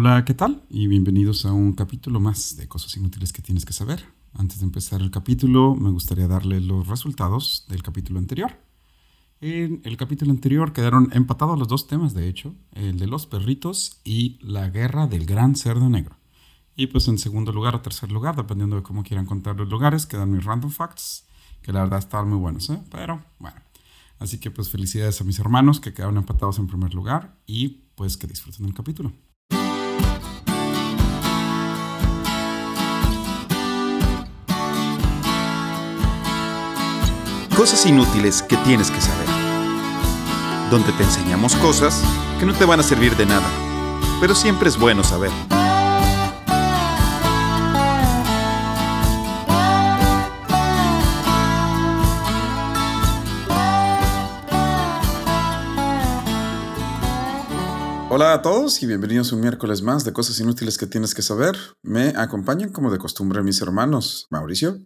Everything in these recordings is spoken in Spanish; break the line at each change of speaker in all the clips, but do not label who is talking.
Hola, ¿qué tal? Y bienvenidos a un capítulo más de Cosas Inútiles que tienes que saber. Antes de empezar el capítulo, me gustaría darle los resultados del capítulo anterior. En el capítulo anterior quedaron empatados los dos temas, de hecho, el de los perritos y la guerra del gran cerdo negro. Y pues en segundo lugar o tercer lugar, dependiendo de cómo quieran contar los lugares, quedan mis random facts, que la verdad están muy buenos, ¿eh? Pero bueno. Así que pues felicidades a mis hermanos que quedaron empatados en primer lugar y pues que disfruten el capítulo.
Cosas inútiles que tienes que saber. Donde te enseñamos cosas que no te van a servir de nada, pero siempre es bueno saber.
Hola a todos y bienvenidos un miércoles más de Cosas Inútiles que tienes que saber. Me acompañan como de costumbre mis hermanos Mauricio.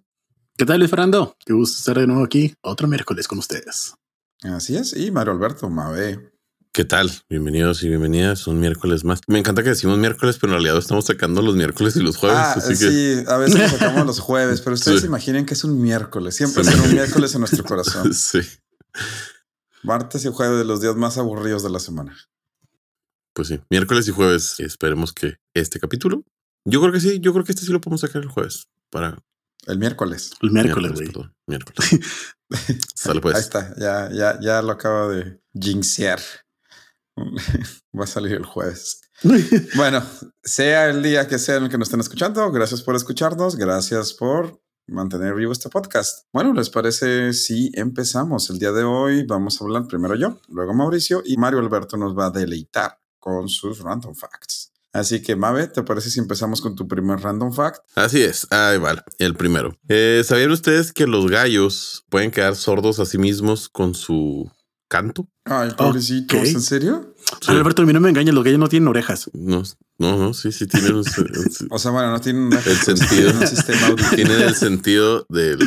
¿Qué tal, Luis Fernando? Qué gusto estar de nuevo aquí, otro miércoles con ustedes.
Así es, y Mario Alberto Mabe.
¿Qué tal? Bienvenidos y bienvenidas un miércoles más. Me encanta que decimos miércoles, pero en realidad estamos sacando los miércoles y los jueves.
Ah, sí, a veces sacamos los jueves, pero ustedes
Sí.
imaginen que es un miércoles. Siempre será un miércoles en nuestro corazón.
Sí.
Martes y jueves de los días más aburridos de la semana.
Pues sí, miércoles y jueves. Esperemos que este capítulo. Yo creo que sí, yo creo que este sí lo podemos sacar el jueves. Para
El miércoles.
El miércoles, güey.
miércoles. Sale pues.
Ahí está, ya, ya, ya lo acabo de jinxear. Va a salir el jueves. Bueno, sea el día que sea en el que nos estén escuchando, gracias por escucharnos, gracias por mantener vivo este podcast. Bueno, ¿les parece si empezamos? El día de hoy vamos a hablar primero yo, luego Mauricio y Mario Alberto nos va a deleitar con sus random facts. Así que, Mabe, ¿te parece si empezamos con tu primer random fact?
Así es. Ahí va, el primero. Eh, ¿Sabían ustedes que los gallos pueden quedar sordos a sí mismos con su canto?
Ay, pobrecitos. ¿en serio?
Alberto, a mí no me engañes, los gallos no tienen orejas.
No, no, no, sí, sí tienen un, un-
O sea, bueno, no tienen
el sentido,
un sistema auditivo.
tienen el sentido del,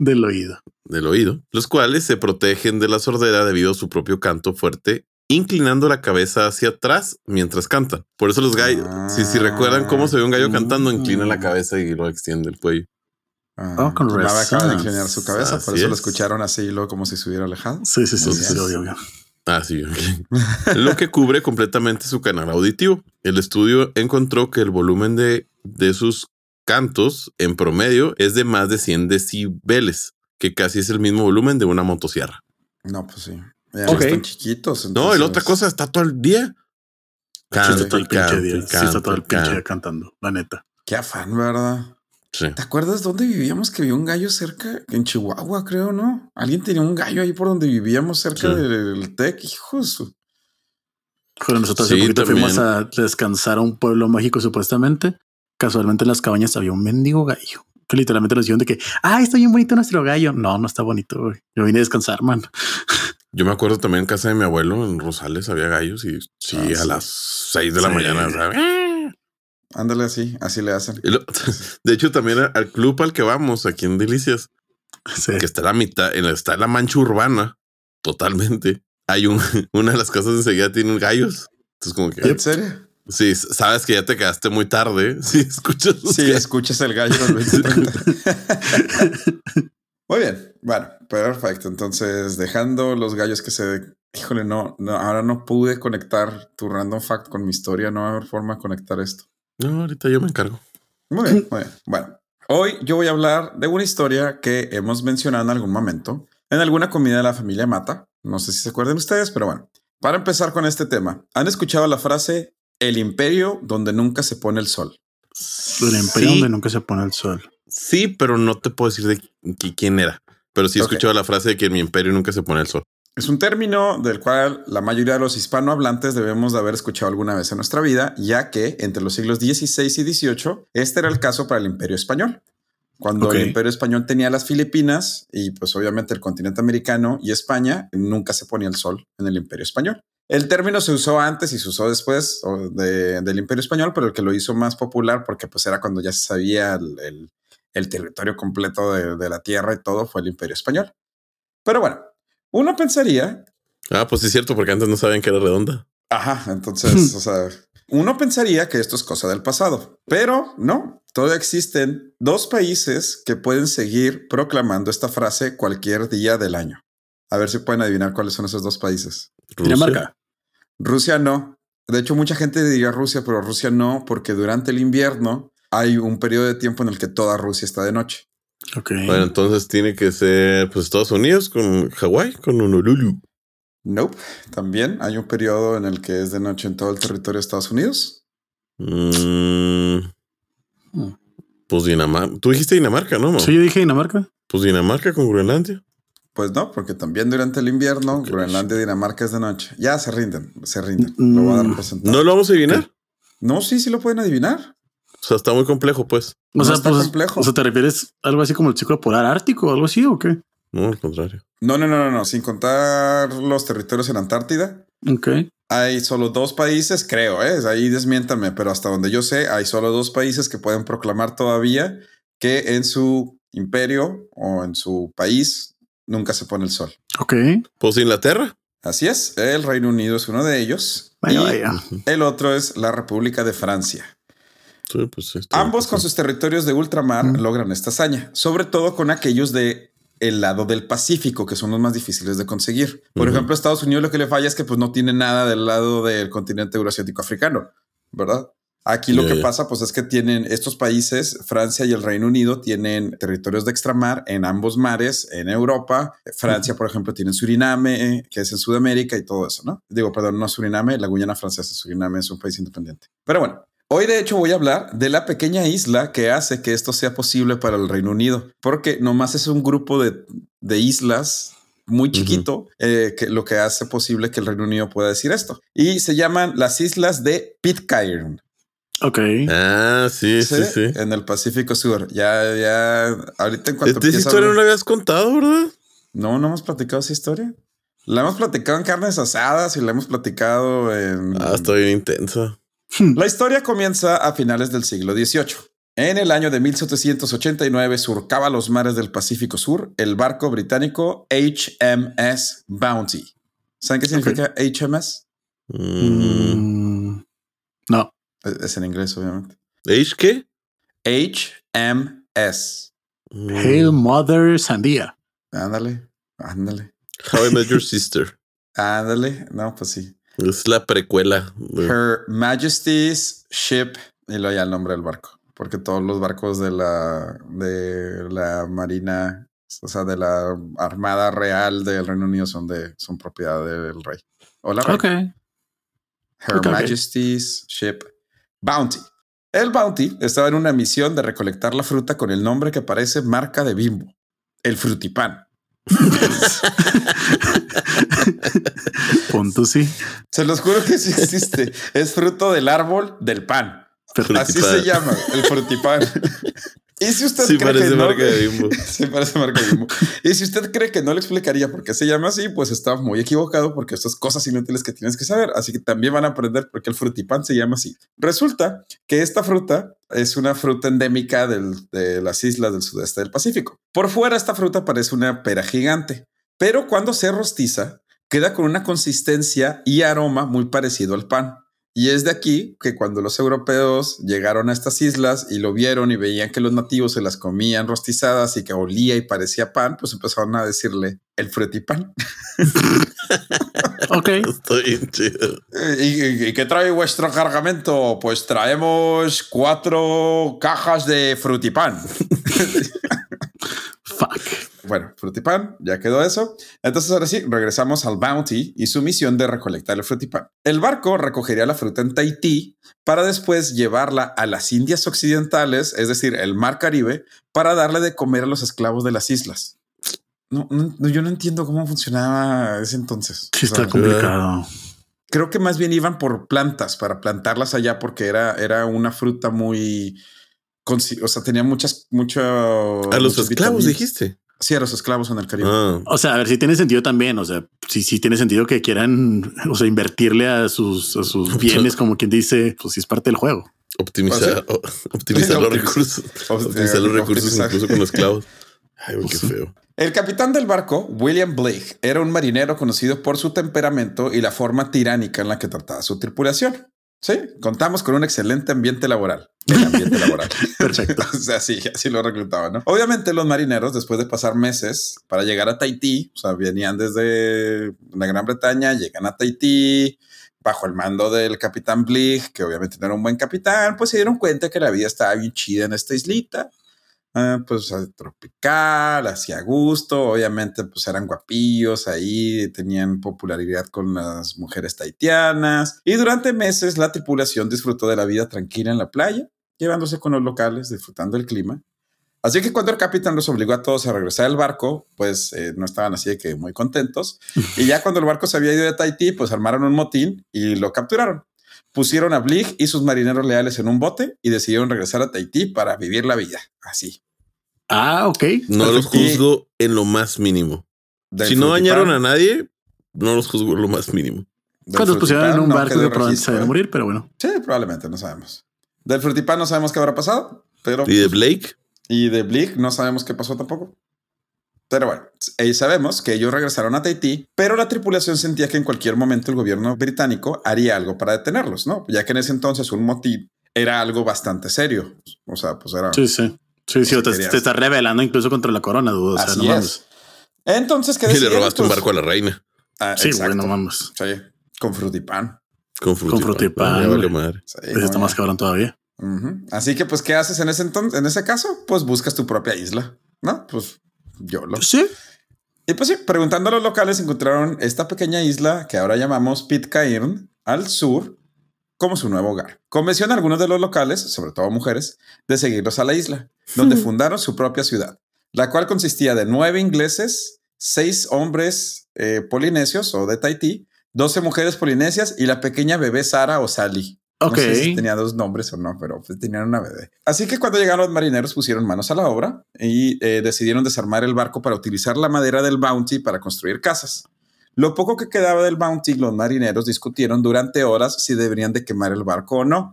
Del oído.
del oído, los cuales se protegen de la sordera debido a su propio canto fuerte, inclinando la cabeza hacia atrás mientras cantan. Por eso los gallos, si, si recuerdan cómo se ve un gallo cantando, inclina la cabeza y lo extiende el cuello.
Ah,
Oh, con
Mabe acaba de
razón.
inclinar su cabeza, por eso lo
es.
escucharon así y luego como si se hubiera alejado.
Sí, sí, sí, sí, obvio, obvio.
Ah, sí. ok. Lo que cubre completamente su canal auditivo. El estudio encontró que el volumen de, de sus cantos en promedio es de más de 100 decibeles, que casi es el mismo volumen de una motosierra.
No, pues sí. Ya
Ok.
están chiquitos.
No, y la otra cosa está todo el día.
Sí, está todo el pinche día.
y
Sí, está todo el
canto y
pinche día
canto.
cantando, la neta.
Qué afán, ¿verdad?
Sí.
¿Te acuerdas dónde vivíamos que había un gallo cerca? En Chihuahua, creo, ¿no? Alguien tenía un gallo ahí por donde vivíamos cerca
Sí.
del TEC. Hijo de su-
Pero nosotros hace
Sí,
poquito
también.
fuimos a descansar a un pueblo mágico, supuestamente. Casualmente en las cabañas había un mendigo gallo. Que literalmente nos dijeron de que, ah, está bien bonito nuestro gallo. No, no está bonito, güey. Yo vine a descansar, man.
Yo me acuerdo también en casa de mi abuelo, en Rosales, había gallos y sí,
Ah,
a
sí.
las 6 de la
Sí.
mañana. sea, ¡ah!
Ándale así, así le hacen.
Lo- de hecho, también al club al que vamos aquí en Delicias,
Sí.
que está la mitad, en la, está la mancha urbana, totalmente. Hay un, una de las casas enseguida tienen gallos. Entonces, como que
¿En serio?
sí, sabes que ya te quedaste muy tarde. Sí, escuchas.
Sí, escuchas el gallo del 2030. Muy bien, bueno, perfecto. Entonces, dejando los gallos que se... Híjole, no, no, ahora no pude conectar tu random fact con mi historia. No va a haber forma de conectar esto.
No, ahorita yo me encargo.
Muy bien, muy bien. Bueno, hoy yo voy a hablar de una historia que hemos mencionado en algún momento, en alguna comida de la familia Mata. No sé si se acuerdan ustedes, pero bueno. Para empezar con este tema, ¿han escuchado la frase el imperio donde nunca se pone el sol?
El imperio
Sí,
donde nunca se pone el sol.
sí, pero no te puedo decir de qui- quién era. Pero sí he escuchado la frase de que en mi imperio nunca se pone el sol.
Es un término del cual la mayoría de los hispanohablantes debemos de haber escuchado alguna vez en nuestra vida, ya que entre los siglos XVI y XVIII este era el caso para el imperio español. Cuando el imperio español tenía las Filipinas y pues obviamente el continente americano y España, nunca se ponía el sol en el imperio español. El término se usó antes y se usó después de- del imperio español, pero el que lo hizo más popular porque pues era cuando ya se sabía el, el- el territorio completo de, de la tierra y todo fue el imperio español. Pero bueno, uno pensaría
Ah, pues sí es cierto, porque antes no sabían que era redonda.
Ajá, entonces, o sea, Uno pensaría que esto es cosa del pasado, pero no. Todavía existen dos países que pueden seguir proclamando esta frase cualquier día del año. A ver si pueden adivinar cuáles son esos dos países.
Rusia.
Dinamarca.
Rusia no. De hecho, mucha gente diría Rusia, pero Rusia no, porque durante el invierno hay un periodo de tiempo en el que toda Rusia está de noche.
Ok.
Bueno, entonces tiene que ser pues Estados Unidos con Hawái, con Honolulu.
Nope. También hay un periodo en el que es de noche en todo el territorio de Estados Unidos.
Mm,
Mm.
pues Dinamarca. Tú dijiste Dinamarca, ¿no? Mo?
Sí, yo dije Dinamarca.
Pues Dinamarca con Groenlandia.
Pues no, porque también durante el invierno, Groenlandia y Dinamarca es de noche. Ya se rinden, se rinden. Lo voy a dar
Mm.
¿No lo vamos a adivinar?
No, sí, sí lo pueden adivinar.
O sea, está muy complejo, pues.
O
No
sea,
está
pues,
complejo.
o sea, ¿te refieres a algo así como el ciclo polar ártico o algo así o qué?
No, al contrario.
No, no, no, no, no. Sin contar los territorios en Antártida,
Ok.
hay solo dos países, creo, ¿eh? ahí desmiéntame, pero hasta donde yo sé, hay solo dos países que pueden proclamar todavía que en su imperio o en su país nunca se pone el sol.
Ok.
Pues Inglaterra.
Así es, el Reino Unido es uno de ellos
Vaya,
y
vaya.
el otro es la República de Francia.
Sí, pues está-
Ambos con sus territorios de ultramar
Mm.
logran esta hazaña, sobre todo con aquellos de el lado del Pacífico, que son los más difíciles de conseguir. Por
Ujú.
ejemplo, Estados Unidos lo que le falla es que pues no tiene nada del lado del continente euroasiático africano, ¿verdad? Aquí lo
Ya,
que pasa pues es que tienen estos países, Francia y el Reino Unido tienen territorios de extramar en ambos mares, en Europa. Francia, por ejemplo, tiene Suriname, que es en Sudamérica y todo eso, ¿no? Digo, perdón, no Suriname, la Guyana francesa, Suriname es un país independiente. Pero bueno, Hoy de hecho voy a hablar de la pequeña isla que hace que esto sea posible para el Reino Unido, porque nomás es un grupo de, de islas muy chiquito eh, que lo que hace posible que el Reino Unido pueda decir esto. Y se llaman las islas de Pitcairn.
Ok.
Ah, sí, sí, sí.
En el Pacífico Sur. Ya, ya, ahorita en cuanto
Esta historia no la habías contado, ¿verdad?
No, no hemos platicado esa historia. La hemos platicado en carnes asadas y la hemos platicado en...
Ah, está bien intensa.
La historia comienza a finales del siglo XVIII. En el año de 1789 surcaba los mares del Pacífico Sur el barco británico HMS Bounty. ¿Saben qué significa HMS?
Mm.
No.
Es es en inglés, obviamente.
¿H qué?
HMS.
Mm.
Hail Mother Sandía.
Ándale, ándale,
How I Met Your Sister.
ándale. No, pues sí.
Es la precuela.
Her Majesty's Ship y luego ya el nombre del barco, porque todos los barcos de la de la Marina, o sea, de la Armada Real del Reino Unido son de son propiedad del rey. Hola, rey.
Ok.
Her. Majesty's Ship Bounty. El Bounty estaba en una misión de recolectar la fruta con el nombre que parece marca de Bimbo, el frutipán.
Punto sí.
Se los juro que sí existe. es fruto del árbol del pan. Así se llama, el frutipán. y si usted
Sí,
cree
parece
que no,
marca de Bimbo.
sí parece marca de Bimbo. Y si usted cree que no le explicaría por qué se llama así, pues está muy equivocado porque estas cosas inútiles que tienes que saber. Así que también van a aprender por qué el frutipán se llama así. Resulta que esta fruta es una fruta endémica del- de las islas del sudeste del Pacífico. Por fuera esta fruta parece una pera gigante, pero cuando se rostiza queda con una consistencia y aroma muy parecido al pan. Y es de aquí que cuando los europeos llegaron a estas islas y lo vieron y veían que los nativos se las comían rostizadas y que olía y parecía pan, pues empezaron a decirle el frutipan.
Ok.
Estoy chido.
¿Y, y- y qué trae vuestro cargamento? Pues traemos cuatro cajas de frutipan. Bueno, frutipan, ya quedó eso. Entonces ahora sí, regresamos al Bounty y su misión de recolectar el frutipan. El barco recogería la fruta en Tahití para después llevarla a las Indias Occidentales, es decir, el Mar Caribe, para darle de comer a los esclavos de las islas. No, yo no entiendo cómo funcionaba ese entonces.
Sí,
O sea,
está complicado.
creo que más bien iban por plantas para plantarlas allá porque era, era una fruta muy... O sea, tenía muchas, mucho...
A los esclavos
vitaminas.
dijiste.
Sí, a los esclavos en el Caribe.
Ah,
O sea, a ver si tiene sentido también. O sea, sí, sí tiene sentido que quieran, o sea, invertirle a sus, a sus bienes, como quien dice, pues sí es parte del juego.
optimizar, o- optimizar los
Optimiz-
recursos.
Opt-
Optimizar los recursos
optimizar.
incluso con los clavos. Ay, güey, qué feo.
El capitán del barco, William Blake, era un marinero conocido por su temperamento y la forma tiránica en la que trataba a su tripulación. Sí, contamos con un excelente ambiente laboral. El ambiente laboral.
Perfecto.
o sea, sí, así lo reclutaban, ¿no? Obviamente los marineros, después de pasar meses para llegar a Tahití, o sea, venían desde la Gran Bretaña, llegan a Tahití, bajo el mando del capitán Blig, que obviamente no era un buen capitán, pues se dieron cuenta que la vida estaba bien chida en esta islita. Ah, pues tropical, hacía gusto, obviamente pues eran guapillos ahí, tenían popularidad con las mujeres taitianas y durante meses la tripulación disfrutó de la vida tranquila en la playa, llevándose con los locales, disfrutando el clima. Así que cuando el capitán los obligó a todos a regresar al barco, pues eh, no estaban así de que muy contentos. Y ya cuando el barco se había ido de Tahití, pues armaron un motín y lo capturaron. Pusieron a Blig y sus marineros leales en un bote y decidieron regresar a Tahití para vivir la vida. Así.
Ah, ok.
No los juzgo en lo más mínimo. Si no dañaron a nadie, no los juzgo en lo más mínimo.
Cuando los pusieron en un
no
barco que probablemente se iban a
¿eh?
morir, pero bueno.
Sí, probablemente, no sabemos. Del frutipán no sabemos qué habrá pasado, pero...
Y de Blake,
Y de Blig no sabemos qué pasó tampoco. Pero bueno, eh, sabemos que ellos regresaron a Tahití, pero la tripulación sentía que en cualquier momento el gobierno británico haría algo para detenerlos, ¿no? Ya que en ese entonces un motín era algo bastante serio. O sea, pues era...
Sí, sí. Sí, sí, te, estás revelando incluso contra la corona, dudo. O sea,
Así
no
es.
mames.
Entonces, ¿qué
y le robaste un
Pues,
barco a la reina
ah,
Sí,
exacto.
bueno, vamos.
Sí, con frutipán.
con frutipán.
frutipán,
Ya valió
güey.
madre.
Sí,
Pues está más cabrón todavía.
Así que, pues, ¿qué haces en ese entonces? En ese caso, pues buscas tu propia isla, ¿no? Pues yo lo.
Sí.
Y pues sí, preguntando a los locales, encontraron esta pequeña isla que ahora llamamos Pitcairn al sur como su nuevo hogar. Convenció a algunos de los locales, sobre todo mujeres, de seguirlos a la isla, donde fundaron su propia ciudad, la cual consistía de nueve ingleses, seis hombres eh, polinesios o de Tahití, doce mujeres polinesias y la pequeña bebé Sara o Sally.
Ok.
No sé si tenía dos nombres o no, pero pues tenían una bebé. Así que cuando llegaron los marineros pusieron manos a la obra y eh, decidieron desarmar el barco para utilizar la madera del Bounty para construir casas. Lo poco que quedaba del Bounty, los marineros discutieron durante horas si deberían de quemar el barco o no.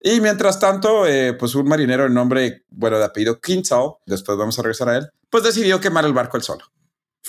Y mientras tanto, eh, pues un marinero de nombre, bueno, de apellido Quintal, después vamos a regresar a él, pues decidió quemar el barco él solo.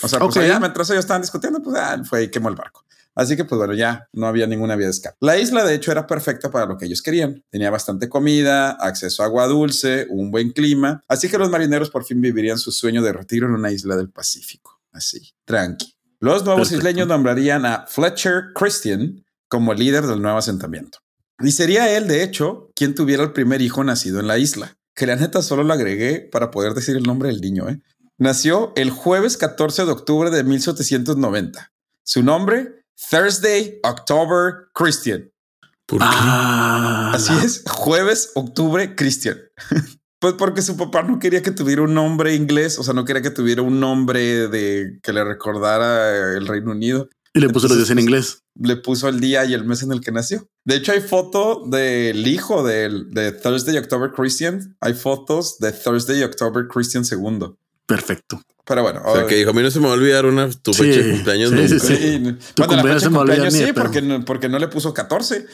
O sea, pues allá, mientras ellos estaban discutiendo, pues ah, fue y quemó el barco. Así que, pues bueno, ya no había ninguna vía de escape. La isla, de hecho, era perfecta para lo que ellos querían. Tenía bastante comida, acceso a agua dulce, un buen clima. Así que los marineros por fin vivirían su sueño de retiro en una isla del Pacífico. Así, tranqui. Los nuevos
Perfecto.
isleños nombrarían a Fletcher Christian como líder del nuevo asentamiento. Y sería él, de hecho, quien tuviera el primer hijo nacido en la isla. Que la neta solo lo agregué para poder decir el nombre del niño. ¿eh? Nació el jueves 14 de octubre de 1790. Su nombre, Thursday, October, Christian.
¿Por qué?
Ah,
Así es, jueves, octubre, Christian. Pues porque su papá no quería que tuviera un nombre inglés, o sea, no quería que tuviera un nombre de que le recordara el Reino Unido.
Y le puso los días en inglés.
Le puso el día y el mes en el que nació. De hecho, hay foto del hijo de, Thursday, October, Christian. Hay fotos de Thursday, October, Christian segundo.
Perfecto.
Pero bueno,
O sea, que dijo, a mí no se me va a olvidar una tu
Sí,
fecha de cumpleaños
sí,
nunca.
sí, sí.
Sí,
Tu
bueno, la
cumpleaños
fecha
se me va a olvidar
cumpleaños
de
sí,
pedo.
porque no, porque no le puso 14.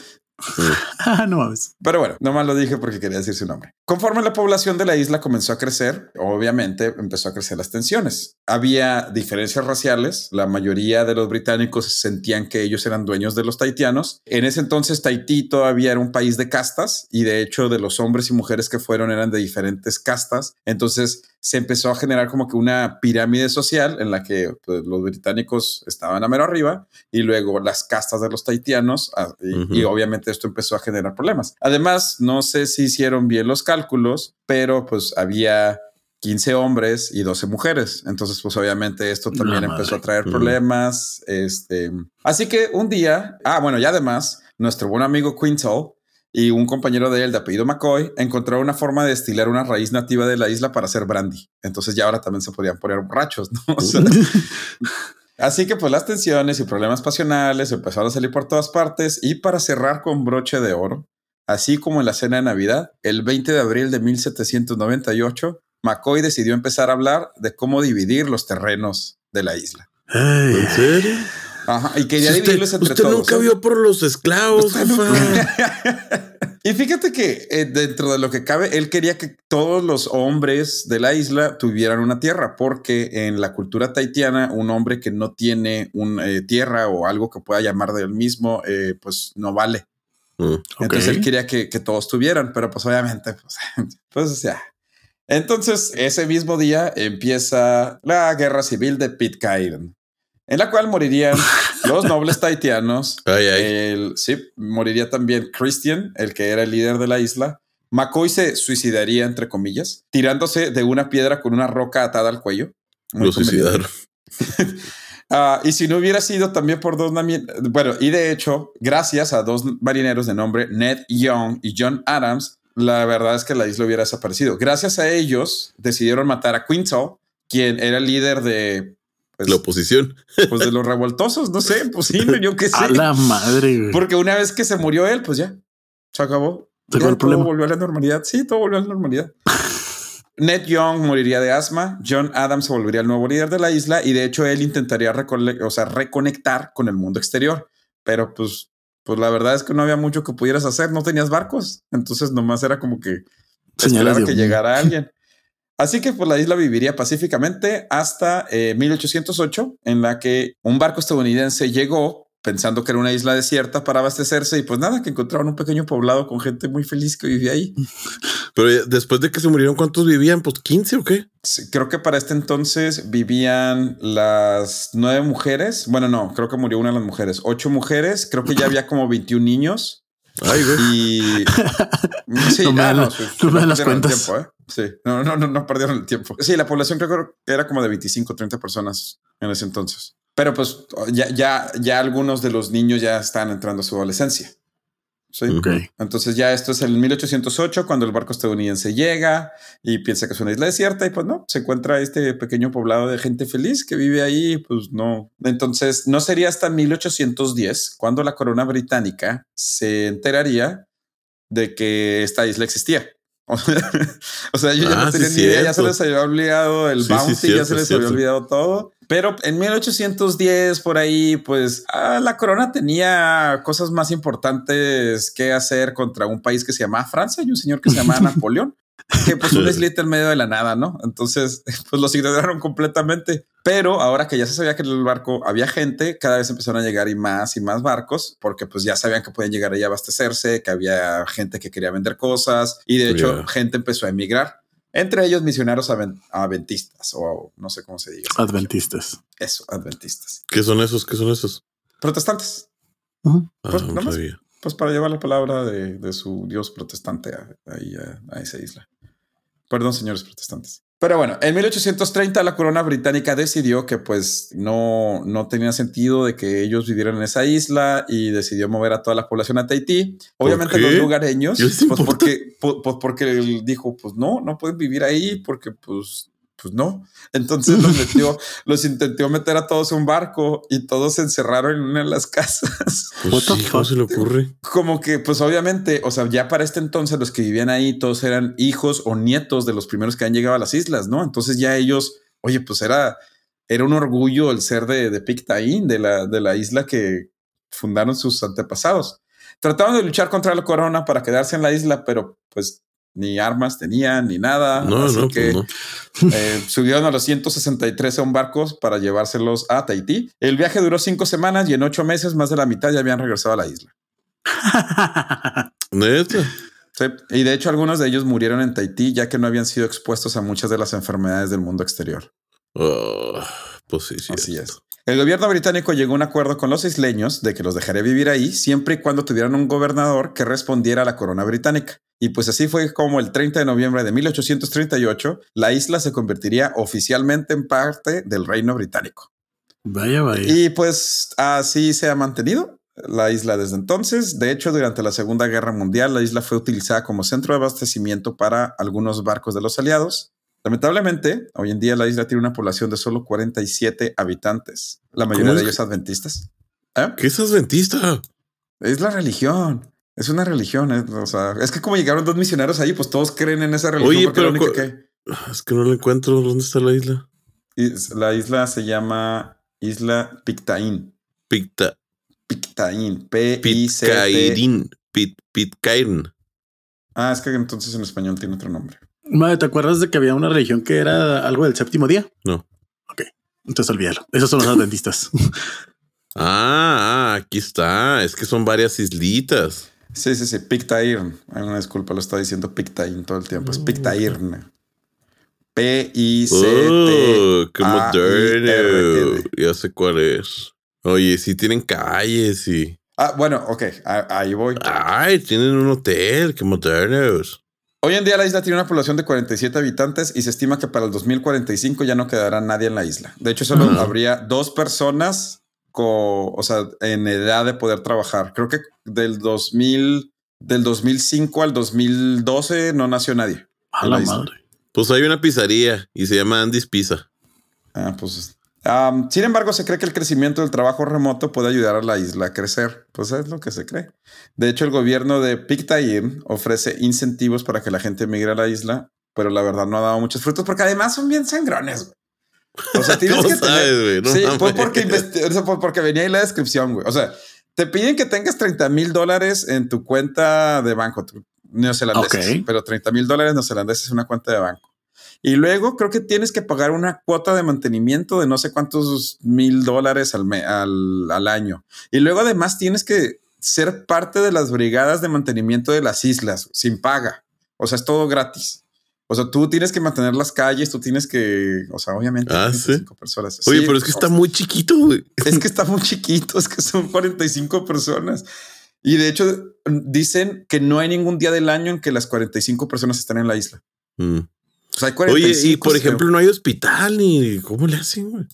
Ah, no mames.
Pero bueno, nomás lo dije porque quería decir su nombre. Conforme la población de la isla comenzó a crecer, obviamente empezó a crecer las tensiones. Había diferencias raciales. La mayoría de los británicos sentían que ellos eran dueños de los taitianos. En ese entonces, Tahití todavía era un país de castas y de hecho de los hombres y mujeres que fueron eran de diferentes castas. Entonces se empezó a generar como que una pirámide social en la que pues, los británicos estaban a mero arriba y luego las castas de los taitianos ah, y, obviamente esto empezó a generar problemas. Además, no sé si hicieron bien los cálculos, pero pues había 15 hombres y 12 mujeres. Entonces, pues obviamente esto también empezó
madre.
a traer problemas. Este, así que un día, ah, bueno, y además, nuestro buen amigo Quintal y un compañero de él de apellido McCoy encontraron una forma de destilar una raíz nativa de la isla para hacer brandy. Entonces ya ahora también se podían poner borrachos, ¿no? O sea, Así que pues las tensiones y problemas pasionales empezaron a salir por todas partes y para cerrar con broche de oro, así como en la cena de Navidad, el 20 de abril de 1798, McCoy decidió empezar a hablar de cómo dividir los terrenos de la isla.
Ay,
¿En serio?
Ajá, y quería
Si
dividirlos
usted,
entre
usted
todos.
nunca
¿eh?
vio por los esclavos,
y fíjate que eh, dentro de lo que cabe, él quería que todos los hombres de la isla tuvieran una tierra, porque en la cultura taitiana, un hombre que no tiene una tierra o algo que pueda llamar de él mismo, eh, pues no vale.
Mm.
Entonces él quería que, que todos tuvieran, pero pues obviamente, pues, pues o sea. Entonces, ese mismo día empieza la guerra civil de Pitcairn, en la cual morirían los nobles taitianos.
Ay, ay.
El, sí, moriría también Christian, el que era el líder de la isla. McCoy se suicidaría, entre comillas, tirándose de una piedra con una roca atada al cuello.
Lo suicidaron.
Ah, y si no hubiera sido también por dos, bueno, y de hecho, gracias a dos marineros de nombre Ned Young y John Adams, la verdad es que la isla hubiera desaparecido. Gracias a ellos decidieron matar a Quintal, quien era el líder de, pues,
La oposición.
pues, de los revoltosos, no sé, pues sí, yo qué sé.
A la madre, güey.
Porque una vez que se murió él, pues ya, se acabó.
Se
Ya
el
todo volvió a la normalidad. Sí, todo volvió a la normalidad. Ned Young moriría de asma, John Adams se volvería el nuevo líder de la isla y de hecho él intentaría o sea, reconectar con el mundo exterior, pero pues, pues la verdad es que no había mucho que pudieras hacer, no tenías barcos, entonces nomás era como que
Señales
esperar a que llegara alguien. Así que pues la isla viviría pacíficamente hasta eh, 1808, en la que un barco estadounidense llegó pensando que era una isla desierta para abastecerse y pues nada, que encontraron un pequeño poblado con gente muy feliz que vivía ahí.
Pero ya después de que se murieron, ¿cuántos vivían? Pues 15 o qué?
Sí, Creo que para este entonces vivían las nueve mujeres. Bueno, no, creo que murió una de las mujeres. Ocho mujeres. Creo que ya había como 21 niños.
Ay, güey.
Y sí,
No me
ah, no,
la-
sí,
no me dan las
perdieron el
cuentas.
tiempo, ¿eh? Sí, no, no, no, no perdieron el tiempo. Sí, la población creo que era como de 25, 30 personas en ese entonces. Pero pues ya, ya, ya algunos de los niños ya están entrando a su adolescencia. Sí.
Mm.
Ok.
Entonces ya esto es el 1808 cuando el barco estadounidense llega y piensa que es una isla desierta y pues no, se encuentra este pequeño poblado de gente feliz que vive ahí, pues no. Entonces no sería hasta 1810 cuando la corona británica se enteraría de que esta isla existía. o sea, ellos ya
Ah,
no
sí,
tenían ni idea, ya se les había olvidado el
Sí, sí,
bounty, ya se les había olvidado todo. Pero en 1810, por ahí, pues ah, la corona tenía cosas más importantes que hacer contra un país que se llamaba Francia y un señor que se llamaba Napoleón, que pues una islita en medio de la nada, ¿no? Entonces, pues los ignoraron completamente. Pero ahora que ya se sabía que en el barco había gente, cada vez empezaron a llegar y más y más barcos, porque pues ya sabían que podían llegar ahí a abastecerse, que había gente que quería vender cosas y de hecho
Yeah.
gente empezó a emigrar. Entre ellos misioneros adventistas o no sé cómo se diga.
Adventistas.
Eso, adventistas.
¿Qué son esos? ¿Qué son esos?
Protestantes.
Ujú.
Ah,
Pues,
no sabía.
Pues para llevar la palabra de, de su Dios protestante a, ahí a, a esa isla. Perdón, señores protestantes. Pero bueno, en 1830 la corona británica decidió que pues no, no tenía sentido de que ellos vivieran en esa isla y decidió mover a toda la población a Tahití. Obviamente los lugareños,
¿Qué les
pues
importa?
porque, po- pues porque él dijo, pues no, no pueden vivir ahí porque pues, pues no. Entonces los metió, los intentó meter a todos en un barco y todos se encerraron en una de las casas.
Pues sí, ¿cómo se le ocurre?
como que, pues obviamente, o sea, ya para este entonces los que vivían ahí todos eran hijos o nietos de los primeros que han llegado a las islas, ¿no? Entonces ya ellos, oye, pues era, era un orgullo el ser de, de Pictaín, de la, de la isla que fundaron sus antepasados. Trataban de luchar contra la corona para quedarse en la isla, pero pues ni armas tenían ni nada.
No,
así
no,
que
pues no.
eh, subieron a los 163 en barcos para llevárselos a Tahití. El viaje duró cinco semanas y en ocho meses más de la mitad ya habían regresado a la isla.
Neta.
Sí, y de hecho algunos de ellos murieron en Tahití ya que no habían sido expuestos a muchas de las enfermedades del mundo exterior.
Ah, pues sí, sí.
Así es. El gobierno británico llegó a un acuerdo con los isleños de que los dejaría vivir ahí siempre y cuando tuvieran un gobernador que respondiera a la corona británica. Y pues así fue como el 30 de noviembre de 1838 la isla se convertiría oficialmente en parte del reino británico.
Vaya, vaya.
Y pues así se ha mantenido la isla desde entonces. De hecho, durante la Segunda Guerra Mundial, la isla fue utilizada como centro de abastecimiento para algunos barcos de los aliados. Lamentablemente, hoy en día la isla tiene una población de solo 47 habitantes, la mayoría
¿Cómo
de ellos adventistas. ¿Eh?
¿Qué es adventista?
Es la religión. Es una religión. es- o sea, es que como llegaron dos misioneros ahí, pues todos creen en esa religión.
Oye,
la
pero
única
cu-
que-
Ah, Es que no le encuentro dónde está la isla.
La isla se llama Isla Pictaín.
Picta,
Pictaín. P-I-C-T.
Pitcairn. Pit, Pitcairn.
Ah, es que entonces en español tiene otro nombre.
Madre, ¿te acuerdas de que había una religión que era algo del séptimo día?
No.
Ok, entonces olvídalo. Esos son los adventistas.
Ah, ah, aquí está. Es que son varias islitas.
Sí, sí, sí, Pictairn. Una disculpa, lo está diciendo Pictairn todo el tiempo. Es Pictairn. P-I-C-T.
Oh, qué moderno. Ya sé cuál es. Oye, sí tienen calles y.
Ah, bueno, ok, ahí voy.
Ay, tienen un hotel, qué modernos.
Hoy en día la isla tiene una población de 47 habitantes y se estima que para el 2045 ya no quedará nadie en la isla. De hecho, solo habría dos personas co- o sea, en edad de poder trabajar. Creo que del 2000, del 2005 al 2012 no nació nadie.
A la madre.
Pues hay una pizzería y se llama Andy's Pizza.
Ah, pues. Sin embargo, se cree que el crecimiento del trabajo remoto puede ayudar a la isla a crecer. Pues es lo que se cree. De hecho, el gobierno de Pictair ofrece incentivos para que la gente emigre a la isla, pero la verdad no ha dado muchos frutos porque además son bien sangrones. güey. O sea, tienes
¿Cómo
que tener.
sabes, güey? No
sí, fue porque, fue porque venía ahí la descripción, güey. O sea, te piden que tengas 30 mil dólares en tu cuenta de banco
Ok.
pero 30 mil dólares neozelandeses es una cuenta de banco. Y luego creo que tienes que pagar una cuota de mantenimiento de no sé cuántos mil dólares al, al, al año. Y luego además tienes que ser parte de las brigadas de mantenimiento de las islas sin paga. O sea, es todo gratis. O sea, tú tienes que mantener las calles, tú tienes que, o sea, obviamente,
Ah,
35 personas.
Oye,
Sí,
pero es que está muy chiquito, güey.
es que está muy chiquito, es que son 45 personas. Y de hecho, dicen que no hay ningún día del año en que las 45 personas estén en la isla.
Mm.
Hay
Oye,
45.
y por ejemplo, no hay hospital ni cómo le hacen, güey.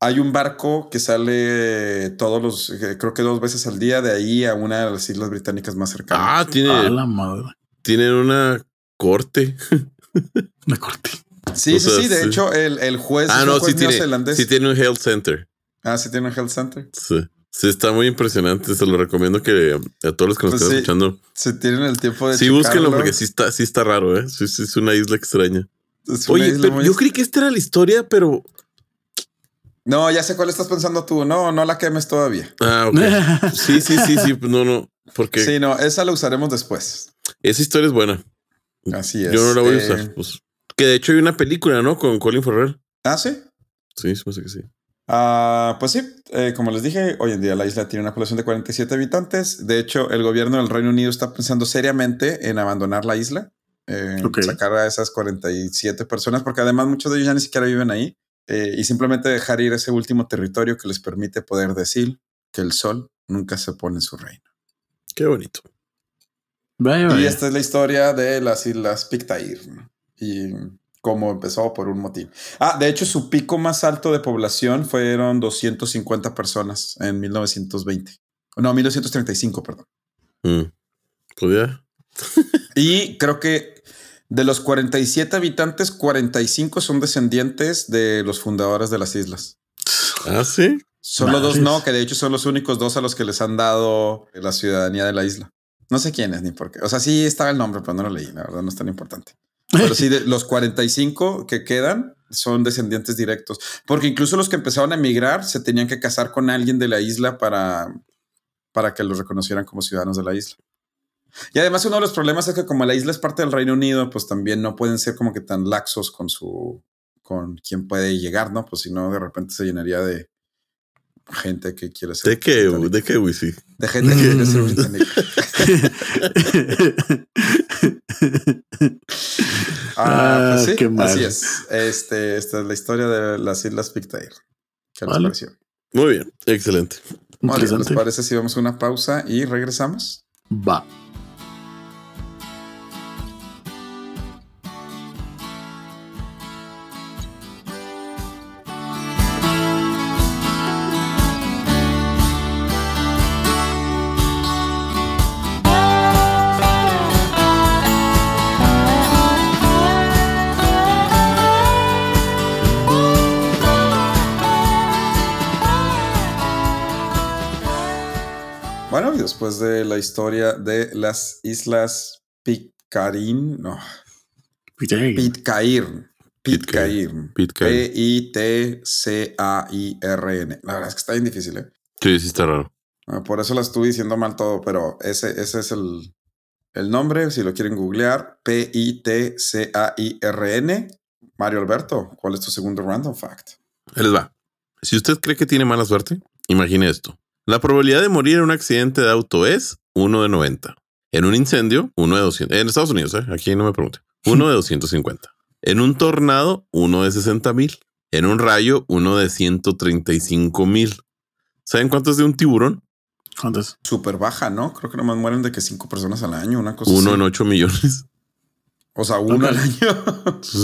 hay un barco que sale todos los, eh, creo que dos veces al día de ahí a una de las islas británicas más cercanas.
Ah, tiene,
la madre.
tienen una corte.
Me corté.
sí,
o
sí,
sea,
sí. De
sí.
hecho, el, el juez,
ah,
es
no,
juez
sí tiene,
neozelandés.
sí tiene un health center.
Ah, sí tiene un health center.
Sí. Sí, está muy impresionante. Se lo recomiendo que a todos los que nos
Pues
están
sí,
escuchando.
Si tienen el tiempo de
Sí, búsquenlo
checarlo,
porque sí está, sí está raro, ¿eh? Sí, sí, es una isla extraña.
Es
Oye, pero
muy-
yo creí que esta era la historia, pero.
No, ya sé cuál estás pensando tú. No, no la quemes todavía.
Ah, ok. Sí, sí, sí, sí. No, no. Porque
Sí, no, esa la usaremos después.
esa historia es buena.
Así es.
Yo no la voy a
Eh,
usar. Pues, que de hecho hay una película, ¿no? Con Colin Farrell.
Ah, sí.
Sí, hace que sí.
Ah, pues sí, eh, como les dije, hoy en día la isla tiene una población de 47 habitantes. De hecho, el gobierno del Reino Unido está pensando seriamente en abandonar la isla, eh, sacar a esas 47 personas, porque además muchos de ellos ya ni siquiera viven ahí, eh, y simplemente dejar ir ese último territorio que les permite poder decir que el sol nunca se pone en su reino.
Qué bonito.
Vaya,
Y esta es la historia de las islas Pictair ¿no? y cómo empezó por un motivo. Ah, de hecho, su pico más alto de población fueron 250 personas en 1920. No, 1935, perdón.
Mm. Pues ya.
Y creo que de los 47 habitantes, 45 son descendientes de los fundadores de las islas.
Ah, sí.
Solo dos no, que de hecho son los únicos dos a los que les han dado la ciudadanía de la isla. No sé quiénes ni por qué. O sea, sí estaba el nombre, pero no lo leí. La verdad no es tan importante. Pero sí, de los 45 que quedan son descendientes directos. Porque incluso los que empezaron a emigrar se tenían que casar con alguien de la isla para, para que los reconocieran como ciudadanos de la isla. Y además uno de los problemas es que como la isla es parte del Reino Unido, pues también no pueden ser como que tan laxos con su con quién puede llegar, ¿no? Pues si no, de repente se llenaría de gente que quiere ser
¿De qué? ¿De qué? Sí.
De gente que quiere ser británica. Ah,
Ah,
pues sí,
qué mal.
así es. Este, esta es la historia de las Islas Pictair. ¿Qué les
Vale.
pareció?
Muy bien. Excelente.
Vale, ¿Les
Interesante.
parece si vamos a una pausa y regresamos?
Va.
Después de la historia de las Islas Pitcairn, no, Pitcairn.
Pitcairn,
Pitcairn. La verdad es que está bien difícil, ¿eh?
Sí, sí está raro.
Ah, Por eso la estuve diciendo mal todo, pero ese, ese es el, el nombre, si lo quieren googlear, P-I-T-C-A-I-R-N. Mario Alberto, ¿cuál es tu segundo random fact?
Ahí les va. Si usted cree que tiene mala suerte, imagine esto. La probabilidad de morir en un accidente de auto es 1 de 90. En un incendio, uno de 200. En Estados Unidos, ¿eh? aquí no me pregunte. Uno de 250. En un tornado, uno de 60 mil. En un rayo, uno de 135 mil. ¿Saben cuánto es de un tiburón?
¿Cuántos?
Súper baja, ¿no? Creo que nomás mueren de que cinco personas al año, una cosa
Uno
así.
en 8 millones.
O sea, uno al año.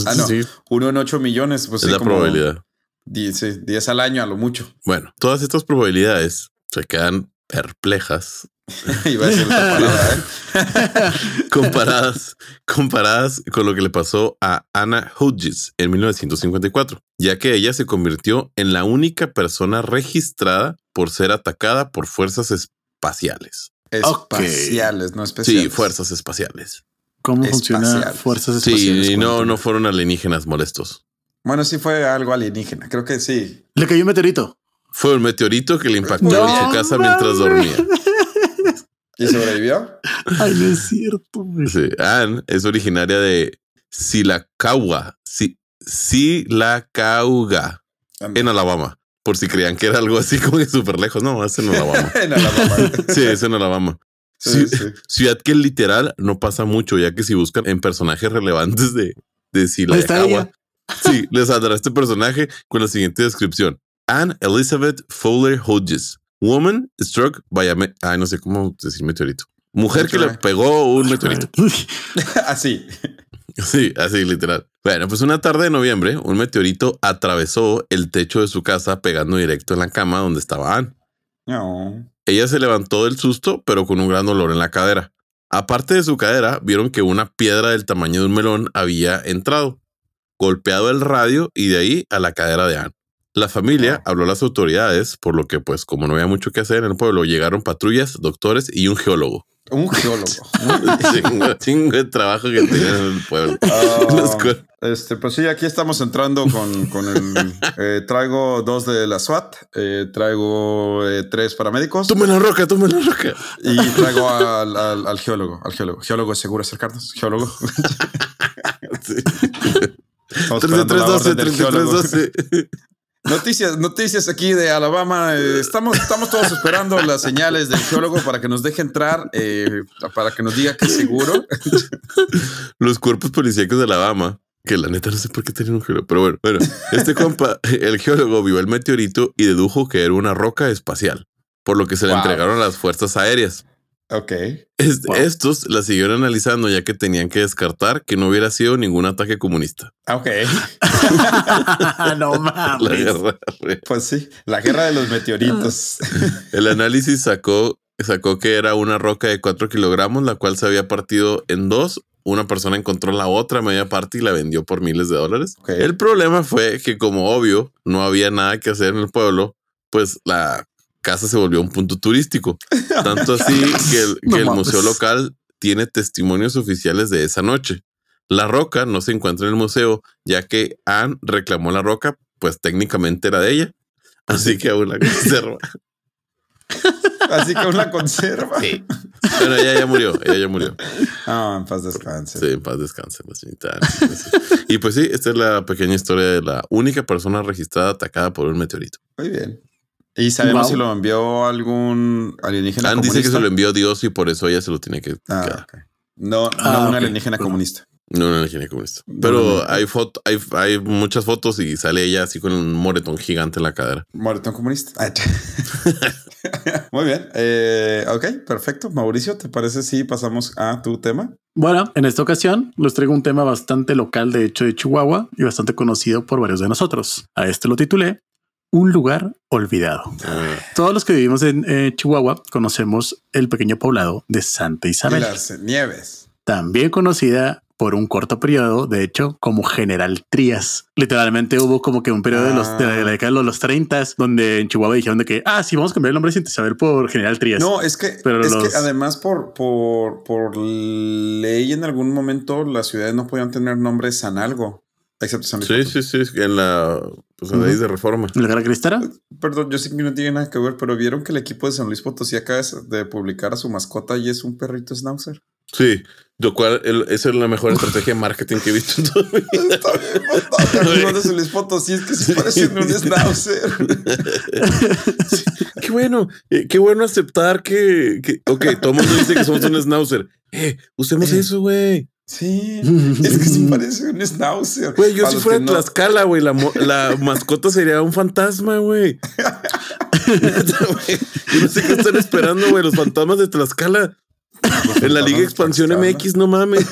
ah, no.
Sí,
Uno en ocho millones. Pues
es
sí,
la
como
probabilidad.
10, sí, 10 al año a lo mucho.
Bueno, todas estas probabilidades se quedan perplejas
Iba a decir esta palabra, ¿eh?
comparadas, comparadas con lo que le pasó a Anna Hodges en 1954, ya que ella se convirtió en la única persona registrada por ser atacada por fuerzas espaciales.
Espaciales, no especiales.
Sí, fuerzas espaciales.
¿Cómo funciona
Espaciales.
fuerzas espaciales?
Sí, y no, no fueron alienígenas molestos.
Bueno, sí fue algo alienígena. Creo que sí.
Le cayó un meteorito.
Fue un meteorito que le impactó
No
en su casa mientras dormía.
¿Y sobrevivió?
Ay, no es cierto. güey.
Sí, Anne es originaria de Silacagua, Si- Silacauga, en Alabama. Por si creían que era algo así como que súper lejos. No, es en Alabama.
En Alabama.
Sí, es en Alabama.
Sí,
Sí. Ciudad que literal no pasa mucho, ya que si buscan en personajes relevantes de, de
ella.
sí, les saldrá este personaje con la siguiente descripción. Anne Elizabeth Fowler Hodges, woman struck by a... Ay, no sé cómo decir meteorito. Mujer que le pegó un meteorito.
Así.
Sí, así literal. Bueno, pues una tarde de noviembre, un meteorito atravesó el techo de su casa pegando directo en la cama donde estaba Anne.
No.
Ella se levantó del susto, pero con un gran dolor en la cadera. Aparte de su cadera, vieron que una piedra del tamaño de un melón había entrado, golpeado el radio y de ahí a la cadera de Anne. La familia habló a las autoridades, por lo que, pues, como no había mucho que hacer en el pueblo, llegaron patrullas, doctores y un geólogo.
Un geólogo.
chingo, chingo de trabajo que tenían en el pueblo.
Ah, este, pues sí, aquí estamos entrando con, con el. eh, traigo dos de la SWAT, eh, traigo eh, tres paramédicos
Tome la roca, tome la roca.
y traigo al, al- al geólogo. Al geólogo. Geólogo seguro acercarnos. Geólogo.
Sí.
Estamos esperando la
3312,
orden del geólogo.
3312.
Noticias, noticias aquí de Alabama. eh, estamos, estamos todos esperando las señales del geólogo para que nos deje entrar, eh, para que nos diga que es seguro.
Los cuerpos policíacos de Alabama, que la neta no sé por qué tenían un geólogo, pero bueno, bueno, este compa, el geólogo vio el meteorito y dedujo que era una roca espacial, por lo que se le
Wow.
entregaron a las fuerzas aéreas.
Ok.
Es-
Wow.
Estos la siguieron analizando ya que tenían que descartar que no hubiera sido ningún ataque comunista.
Ok.
no
La
mames.
guerra.
Pues sí, la guerra de los meteoritos.
El análisis sacó, sacó que era una roca de 4 kilogramos, la cual se había partido en dos. Una persona encontró la otra media parte y la vendió por miles de dólares. El problema fue que, como obvio, no había nada que hacer en el pueblo, pues la casa se volvió un punto turístico. Tanto así que el,
No
que el
mames.
museo local tiene testimonios oficiales de esa noche. La roca no se encuentra en el museo, ya que Anne reclamó la roca, pues técnicamente era de ella. Así que aún la conserva.
Así que una conserva.
Sí. Bueno, ella ya murió, ella ya murió.
Ah, en paz descanse.
Sí, en paz descanse la. Y pues sí, esta es la pequeña historia de la única persona registrada atacada por un meteorito.
Muy bien. ¿Y sabemos
Wow.
si lo envió algún alienígena
Anne dice que
comunista?
se lo envió Dios y por eso ella se lo tiene que
Ah,
quedar.
ok. No, no
Ah,
un alienígena comunista.
No, no, no, comunista.
No,
Pero
no, no.
hay foto, hay, hay muchas fotos y sale ella así con un moretón gigante en la cadera.
Moretón comunista. Ah, Muy bien. Eh, ok, perfecto. Mauricio, ¿te parece si pasamos a tu tema?
Bueno, en esta ocasión les traigo un tema bastante local, de hecho, de Chihuahua y bastante conocido por varios de nosotros. A este lo titulé Un lugar olvidado.
Ah,
Todos los que vivimos en eh, Chihuahua conocemos el pequeño poblado de Santa Isabel,
Pilar Nieves.
también conocida por un corto periodo, de hecho, como General Trías. Literalmente hubo como que un periodo de, los, de la década de los, los 30 donde en Chihuahua dijeron de que, ah, sí, vamos a cambiar el nombre de Santa Isabel por General Trías.
No, es que,
Pero
es
los-
que además por, por, por ley en algún momento las ciudades no podían tener nombre San algo, excepto San Luis.
sí, sí, sí, en la, pues, en la ley de reforma.
¿La Guerra Cristera?
Perdón, yo sé que no tiene nada que ver, pero vieron que el equipo de San Luis Potosí acaba de publicar a su mascota y es un perrito schnauzer.
Sí, Lo cual, el- esa es la mejor estrategia de marketing que he visto en toda mi vida.
Está bien, mandado. Mándaselo fotos. Sí, es que se parecen a un schnauzer.
Qué bueno, eh, qué bueno aceptar que, que ok, todo el mundo dice que somos un schnauzer. Eh, usemos
Eh.
eso, güey.
Sí, es que sí parece un schnauzer.
Güey, yo
Para
si fuera de
no-
Tlaxcala, güey, la, mo- la mascota sería un fantasma, güey. Yo no sé qué están esperando, güey, los fantasmas de Tlaxcala. En la Liga Expansión
Tlaxcala.
MX, no mames.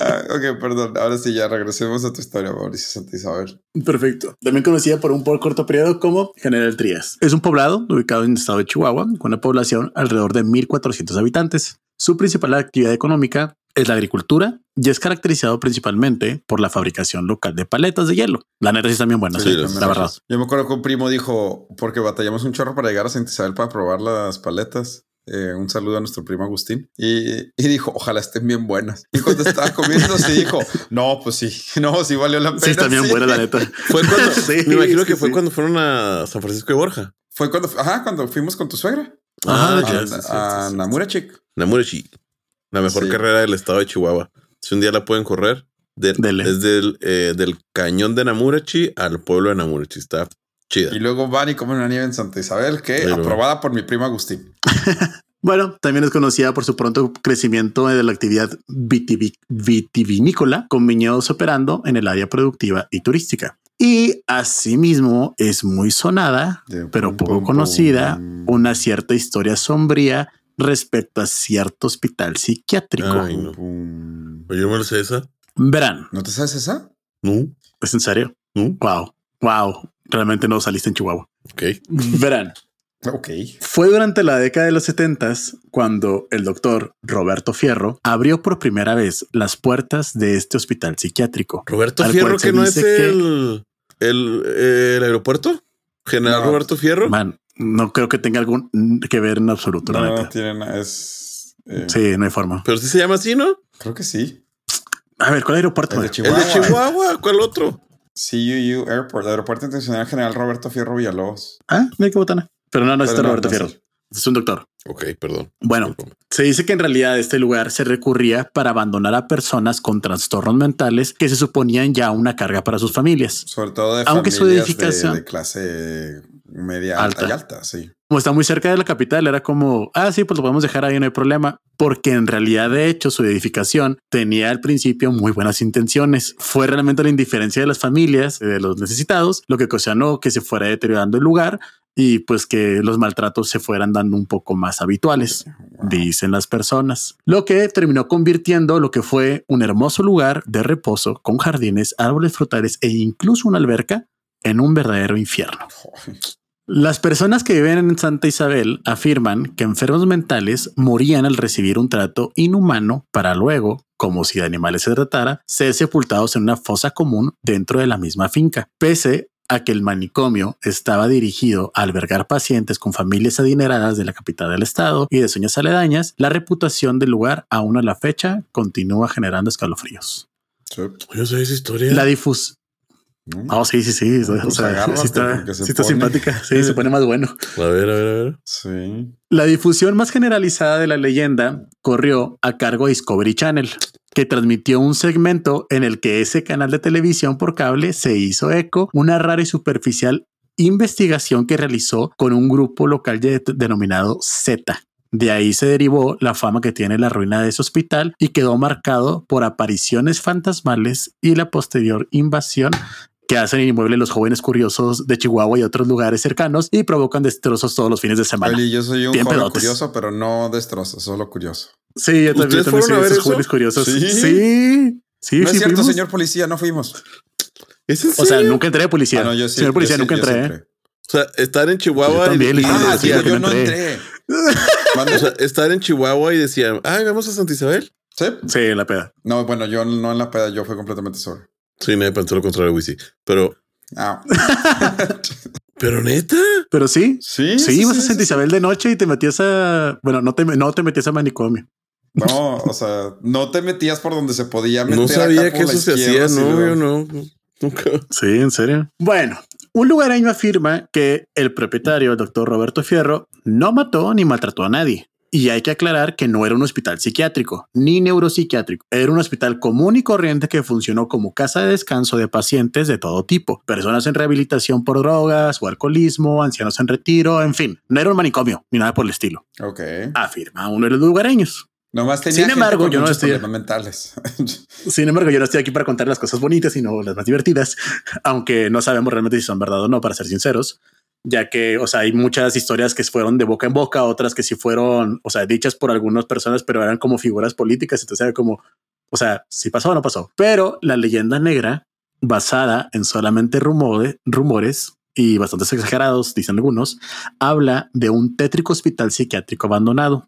Ah, ok, perdón. Ahora sí, ya regresemos a tu historia, Mauricio Santa Isabel.
Perfecto. También conocida por un por corto periodo como General Trías. Es un poblado ubicado en el estado de Chihuahua con una población alrededor de 1.400 habitantes. Su principal actividad económica es la agricultura y es caracterizado principalmente por la fabricación local de paletas de hielo. La neta sí están bien buenas,
Sí,
¿eh?
las-
la verdad.
Yo me acuerdo que un primo dijo, porque batallamos un chorro para llegar a Santa Isabel para probar las paletas. Eh, un saludo a nuestro primo Agustín. Y, y dijo, ojalá estén bien buenas. Y cuando estaba comiendo, sí dijo, no, pues sí, no, sí valió la pena.
Sí, están bien
sí".
buenas, la neta.
Fue cuando,
Sí,
me imagino
sí,
que fue
sí.
cuando fueron a San Francisco de Borja.
Fue cuando, ajá, cuando fuimos con tu suegra.
Ah,
a,
ya,
sí, sí, sí,
a
sí, sí. Namurechi, la mejor
Sí.
carrera del estado de Chihuahua. Si un día la pueden correr, de- desde el eh, del cañón de Namurachi al pueblo de Namurachi. Está chida.
Y luego van y comen una nieve en Santa Isabel, que
Pero-
aprobada por mi primo Agustín.
Bueno, también es conocida por su pronto crecimiento de la actividad vitivi- vitivinícola, con viñedos operando en el área productiva y turística. Y asimismo es muy sonada, pero poco conocida, una cierta historia sombría respecto a cierto hospital psiquiátrico.
Ay, no. Oye, ¿no me lo sé esa?
Verán,
¿No te sabes esa?
No,
¿es en serio?
no.
Wow, wow, realmente no saliste en Chihuahua.
Ok.
Verán.
Ok.
Fue durante la década de los 70 cuando el doctor Roberto Fierro abrió por primera vez las puertas de este hospital psiquiátrico.
Roberto Fierro, que no es
que-
el, el, el aeropuerto. General
No.
Roberto Fierro.
Man, no creo que tenga algún que ver en absoluto, la
No, tiene nada. Es. eh,
Sí, no hay forma.
Pero sí se llama así, ¿no?
Creo que sí.
A ver, ¿cuál aeropuerto?
El de? Chihuahua.
El de Chihuahua. ¿Cuál otro?
CUU Airport, Aeropuerto Internacional General Roberto Fierro Villalobos.
Ah, mira qué botana. Pero no, no es
no,
Roberto
no
Fierro. Es un doctor.
Ok, perdón.
Bueno,
Disculpa.
se dice que en realidad este lugar se recurría para abandonar a personas con trastornos mentales que se suponían ya una carga para sus familias.
Sobre todo de
Aunque su
familias de-
edificación-
de, clase media alta.
Alta.
y alta, sí.
Como está muy cerca de la capital, era como, ah, sí, pues lo podemos dejar ahí, no hay problema. Porque en realidad, de hecho, su edificación tenía al principio muy buenas intenciones. Fue realmente la indiferencia de las familias, de los necesitados, lo que ocasionó que se fuera deteriorando el lugar y pues que los maltratos se fueran dando un poco más habituales, dicen las personas. Lo que terminó convirtiendo lo que fue un hermoso lugar de reposo con jardines, árboles frutales e incluso una alberca en un verdadero infierno. Las personas que viven en Santa Isabel afirman que enfermos mentales morían al recibir un trato inhumano para luego, como si de animales se tratara, ser sepultados en una fosa común dentro de la misma finca, pese a que el manicomio estaba dirigido a albergar pacientes con familias adineradas de la capital del estado y de zonas aledañas, la reputación del lugar aún a la fecha continúa generando escalofríos.
Sí.
Yo sé esa historia.
La difus...
¿no?
Oh, sí, sí, sí. O sea,
agárrate,
sí está,
se
sí está
pone-
simpática. Sí, se pone más bueno.
A ver, a ver, a ver.
Sí.
La difusión más generalizada de la leyenda corrió a cargo de Discovery Channel, que transmitió un segmento en el que ese canal de televisión por cable se hizo eco una rara y superficial investigación que realizó con un grupo local de- denominado Z. De ahí se derivó la fama que tiene la ruina de ese hospital y quedó marcado por apariciones fantasmales y la posterior invasión que hacen inmueble los jóvenes curiosos de Chihuahua y otros lugares cercanos y provocan destrozos todos los fines de semana.
Oye, yo soy un
Bien
joven
pedotes.
curioso, pero no destrozo, solo curioso.
Sí, yo también,
¿Ustedes
también soy esos
eso?
jóvenes curiosos.
Sí.
Sí, sí, sí.
no es cierto,
fuimos.
señor policía, no fuimos.
¿Es en
O sea, nunca entré de policía.
Ah, no, yo sí.
señor policía,
yo
nunca
yo
entré.
sí entré.
O sea, estar en Chihuahua
Yo también,
y,
Ah, sí, yo
no entré.
entré.
o
¿Mande?
sea, estar en Chihuahua y decían, ay, vamos a Santa Isabel.
¿Sí?
Sí, la peda.
No, bueno, yo no en la peda, yo fui completamente solo.
Sí, nadie pensó lo contrario, Wisi. Pero,
Ah,
pero neta.
Pero sí,
sí.
sí, ibas a
sí,
Santa
sí.
Isabel de noche y te metías a. Bueno, no te, no te metías a manicomio.
No, o sea, no te metías por donde se podía meter.
No sabía que eso se hacía,
sí,
no, yo no. Nunca.
Sí, en serio. Bueno, un lugareño afirma que el propietario, el doctor Roberto Fierro, no mató ni maltrató a nadie. Y hay que aclarar que no era un hospital psiquiátrico ni neuropsiquiátrico. Era un hospital común y corriente que funcionó como casa de descanso de pacientes de todo tipo. Personas en rehabilitación por drogas o alcoholismo, ancianos en retiro, en fin. No era un manicomio ni nada por el estilo.
Ok.
Afirma uno de los lugareños.
Nomás tenía
Sin embargo, yo no estoy-
mentales.
Sin embargo, yo no estoy aquí para contar las cosas bonitas, sino las más divertidas, aunque no sabemos realmente si son verdad o no, para ser sinceros, ya que, o sea, hay muchas historias que fueron de boca en boca, otras que sí fueron, o sea, dichas por algunas personas, pero eran como figuras políticas, entonces era como, o sea, si pasó o no pasó. Pero la leyenda negra, basada en solamente rumores, rumores y bastante exagerados, dicen algunos, habla de un tétrico hospital psiquiátrico abandonado.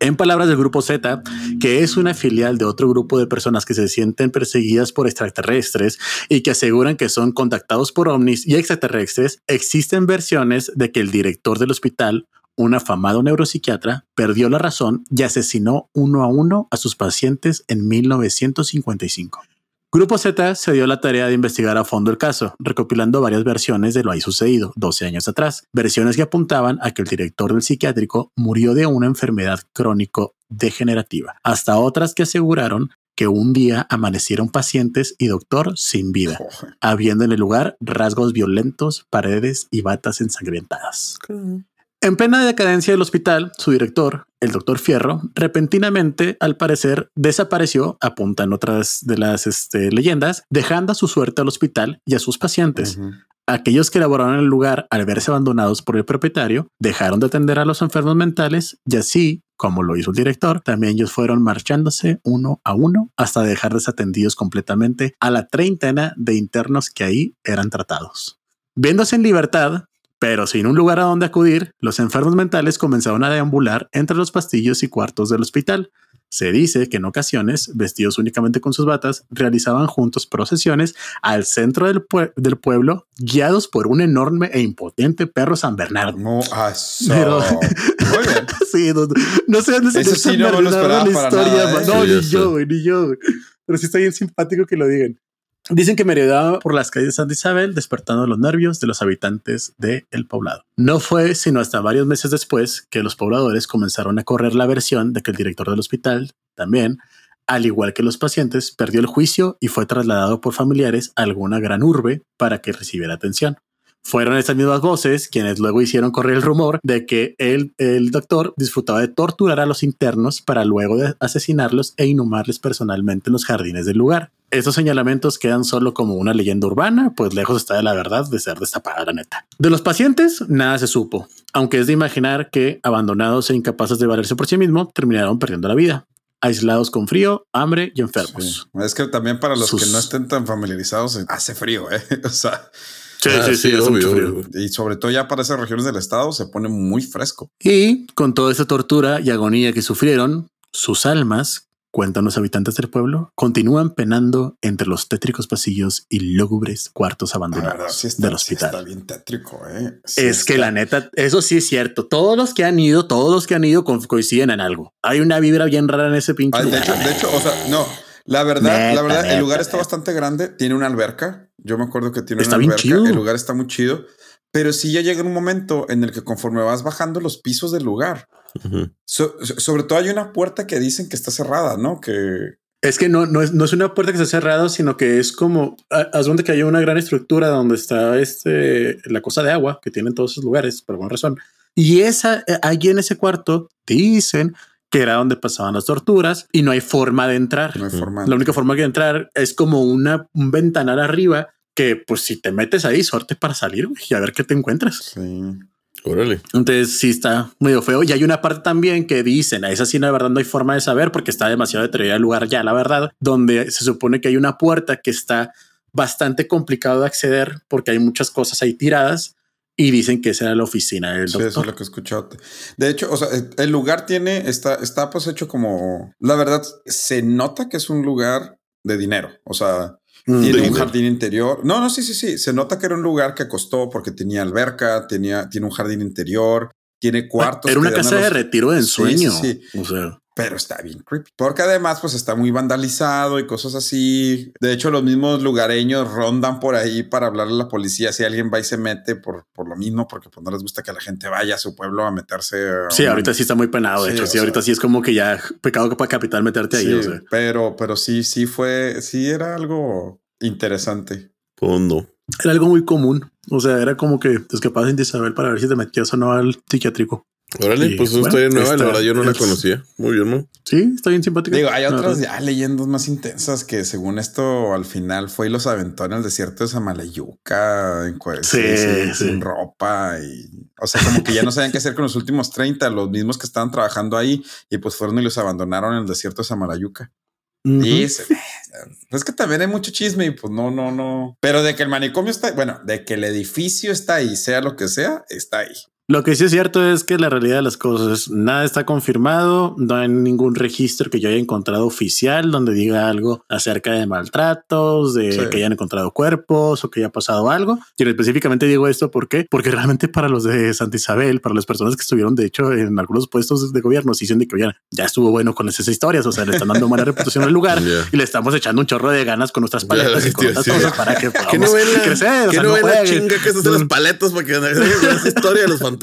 En palabras del grupo Z, que es una filial de otro grupo de personas que se sienten perseguidas por extraterrestres y que aseguran que son contactados por ovnis y extraterrestres, existen versiones de que el director del hospital, un afamado neuropsiquiatra, perdió la razón y asesinó uno a uno a sus pacientes en 1955. Grupo Z se dio la tarea de investigar a fondo el caso, recopilando varias versiones de lo ahí sucedido 12 años atrás, versiones que apuntaban a que el director del psiquiátrico murió de una enfermedad crónico degenerativa, hasta otras que aseguraron que un día amanecieron pacientes y doctor sin vida, habiendo en el lugar rasgos violentos, paredes y batas ensangrentadas. En plena decadencia del hospital, su director, el doctor Fierro, repentinamente, al parecer, desapareció, apuntan otras de las este, leyendas, dejando a su suerte al hospital y a sus pacientes. Aquellos que laboraron en el lugar, al verse abandonados por el propietario, dejaron de atender a los enfermos mentales y así, como lo hizo el director, también ellos fueron marchándose uno a uno hasta dejar desatendidos completamente a la treintena de internos que ahí eran tratados. Viéndose en libertad, pero sin un lugar a donde acudir, los enfermos mentales comenzaron a deambular entre los pastillos y cuartos del hospital. Se dice que en ocasiones, vestidos únicamente con sus batas, realizaban juntos procesiones al centro del, pue- del pueblo, guiados por un enorme e impotente perro San Bernardo.
No, ah.
Pero-. Sí, no, no sé dónde se
Eso sí no me lo esperaba para nada, ¿eh?
No,
ya
ni yo, ni yo. Pero sí está bien simpático que lo digan. Dicen que merodeaba por las calles de Santa Isabel, despertando los nervios de los habitantes del poblado. No fue sino hasta varios meses después que los pobladores comenzaron a correr la versión de que el director del hospital también, al igual que los pacientes, perdió el juicio y fue trasladado por familiares a alguna gran urbe para que recibiera atención. Fueron estas mismas voces quienes luego hicieron correr el rumor de que el, el doctor disfrutaba de torturar a los internos para luego de asesinarlos e inhumarles personalmente en los jardines del lugar. Estos señalamientos quedan solo como una leyenda urbana, pues lejos está de la verdad de ser destapada la neta. De los pacientes, nada se supo, aunque es de imaginar que, abandonados e incapaces de valerse por sí mismos, terminaron perdiendo la vida, aislados con frío, hambre y enfermos.
Sí. Es que también para los
Sus-
que no estén tan familiarizados, hace frío, ¿eh? O sea,
Sí,
Ah,
sí, sí, hace mucho
obvio,
frío.
obvio.
y sobre todo ya para esas regiones del estado se pone muy fresco.
Y con toda esta tortura y agonía que sufrieron, sus almas, cuentan los habitantes del pueblo, continúan penando entre los tétricos pasillos y lúgubres cuartos
verdad,
abandonados
sí está,
del
sí está
hospital.
bien tétrico, ¿eh? Sí
es que la neta, eso sí es cierto. Todos los que han ido, todos los que han ido co- coinciden en algo. Hay una vibra bien rara en ese pinche.
Ay, de hecho, de hecho, o sea, no. La verdad,
Neta,
la verdad, el
neta,
lugar está bastante grande. Tiene una alberca. Yo me acuerdo que tiene
Está
una
bien
alberca.
chido.
El lugar está muy chido. Pero sí ya llega un momento en el que conforme vas bajando los pisos del lugar, So- sobre todo hay una puerta que dicen que está cerrada, ¿no? Que
Es que no, no, es, no es una puerta que se ha cerrado, sino que es como, ha- haz donde que hay una gran estructura donde está este, la cosa de agua que tienen todos esos lugares, por alguna razón. Y esa, eh, allí en ese cuarto, dicen que era donde pasaban las torturas y no hay forma de entrar.
no hay
Ujú.
forma.
La única forma de entrar es como una, un ventanal arriba que pues si te metes ahí, suerte para salir y a ver qué te encuentras.
Sí.
Órale.
Entonces sí está medio feo. Y hay una parte también que dicen, a esa sí la verdad no hay forma de saber porque está demasiado deteriorado el lugar ya, la verdad, donde se supone que hay una puerta que está bastante complicado de acceder porque hay muchas cosas ahí tiradas y dicen que esa era la oficina del
Sí, eso
doctor.
es lo que he escuchado. De hecho, o sea, el lugar tiene, está, está pues hecho como, la verdad, se nota que es un lugar de dinero. O sea, tiene un jardín interior. No, no, sí, sí, sí. Se nota que era un lugar que costó porque tenía alberca, tenía, tiene un jardín interior, tiene cuartos.
Era una casa de retiro de
Sí,
ensueño.
sí,
O sea,
pero está bien creepy. Porque además, pues está muy vandalizado y cosas así. De hecho, los mismos lugareños rondan por ahí para hablarle a la policía si alguien va y se mete por, por lo mismo, porque pues no les gusta que la gente vaya a su pueblo a meterse. a
Sí,
un-
ahorita sí está muy penado. De
Sí,
hecho, sí,
sea.
ahorita sí es como que ya pecado para capital meterte ahí.
Sí,
o sea.
pero, pero sí, sí fue, sí era algo interesante.
Pues no.
Era algo muy común. O sea, era como que te escapabas de Isabel para ver si te metías o no al psiquiátrico.
Órale,
Y,
pues es una
bueno,
historia nueva.
esta
La verdad, yo no la conocía. Muy bien, ¿no?
Sí, está bien simpática.
Digo, hay otras ya leyendas más intensas que según esto al final fue y los aventó en el desierto de Samalayuca en
Sí,
sin,
sí.
sin ropa y o sea, como que ya no sabían qué hacer con los últimos 30, los mismos que estaban trabajando ahí y pues fueron y los abandonaron en el desierto de Samalayuca.
Ujú.
Y se- es que también hay mucho chisme y pues no, no, no. Pero de que el manicomio está, bueno, de que el edificio está ahí, sea lo que sea, está ahí.
Lo que sí es cierto es que la realidad de las cosas, nada está confirmado, no hay ningún registro que yo haya encontrado oficial donde diga algo acerca de maltratos, de
Sí.
que hayan encontrado cuerpos o que haya pasado algo. Y específicamente digo esto ¿por qué? porque realmente para los de Santa Isabel, para las personas que estuvieron de hecho en algunos puestos de gobierno, sí dicen de que oigan, ya estuvo bueno con esas historias, o sea, le están dando mala reputación al lugar
Ya.
y le estamos echando un chorro de ganas con nuestras paletas
Ya,
y con
tío, sí.
cosas para que podamos
no ven la,
crecer. o
que
sea,
no ven la
jueguen.
chinga que es hacer las paletas para que esa historia de los fantasmas.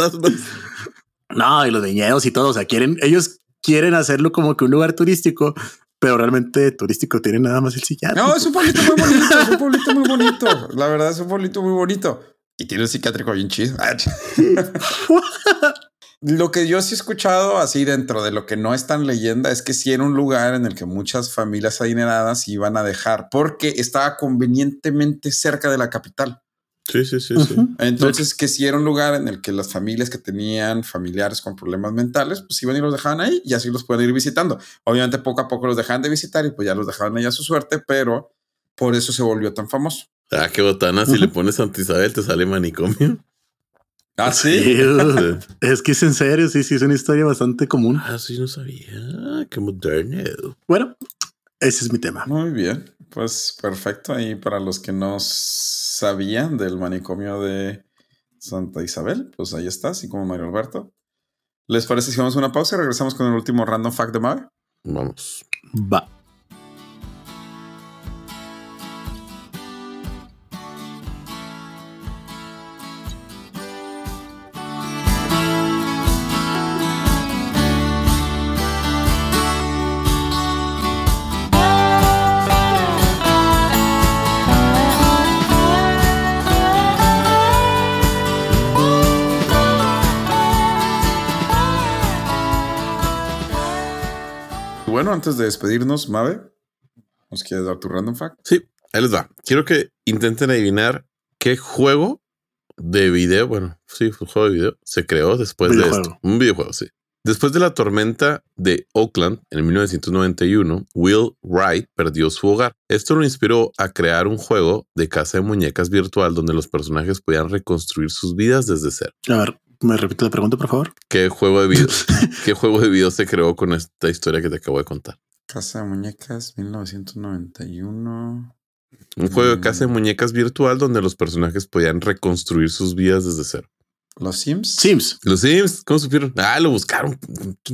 No, y los viñedos y todo. O sea, quieren, ellos quieren hacerlo como que un lugar turístico, pero realmente turístico tiene nada más el psiquiátrico.
No, es un pueblito muy bonito, es un pueblito muy bonito. La verdad es un pueblito muy bonito. Y tiene un psiquiátrico bien chido. Ah, ch- Lo que yo sí he escuchado así dentro de lo que no es tan leyenda es que sí era un lugar en el que muchas familias adineradas iban a dejar porque estaba convenientemente cerca de la capital.
Sí, sí, sí, sí.
Entonces, que sí era un lugar en el que las familias que tenían familiares con problemas mentales, pues iban y los dejaban ahí y así los pueden ir visitando. Obviamente, poco a poco los dejaban de visitar y pues ya los dejaban ahí a su suerte, pero por eso se volvió tan famoso.
Ah, qué botana. Si le pones Santa Isabel, te sale manicomio.
Ah,
Sí,
sí.
es que es en serio, sí, sí, es una historia bastante común.
Ah, sí, no sabía. Qué moderno.
Bueno, ese es mi tema.
Muy bien. Pues perfecto. Ahí para los que no sabían del manicomio de Santa Isabel, pues ahí está, así como Mario Alberto. ¿Les parece si vamos a una pausa y regresamos con el último random fact de Mario?
Vamos.
Va.
Antes de despedirnos, Mave, ¿nos quieres dar tu random fact?
Sí, ahí les va. Quiero que intenten adivinar qué juego de video, bueno, sí, fue un juego de video, se creó después de esto. Un videojuego, sí. Después de la tormenta de Oakland en 1991, Will Wright perdió su hogar. Esto lo inspiró a crear un juego de casa de muñecas virtual donde los personajes podían reconstruir sus vidas desde cero.
A ver, me repite la pregunta, por favor.
¿Qué juego de video, qué juego de video se creó con esta historia que te acabo de contar?
Casa de Muñecas, 1991.
Un juego de
Mm.
casa de muñecas virtual donde los personajes podían reconstruir sus vidas desde cero.
¿Los Sims?
Sims.
Los Sims, ¿cómo supieron? Ah, lo buscaron.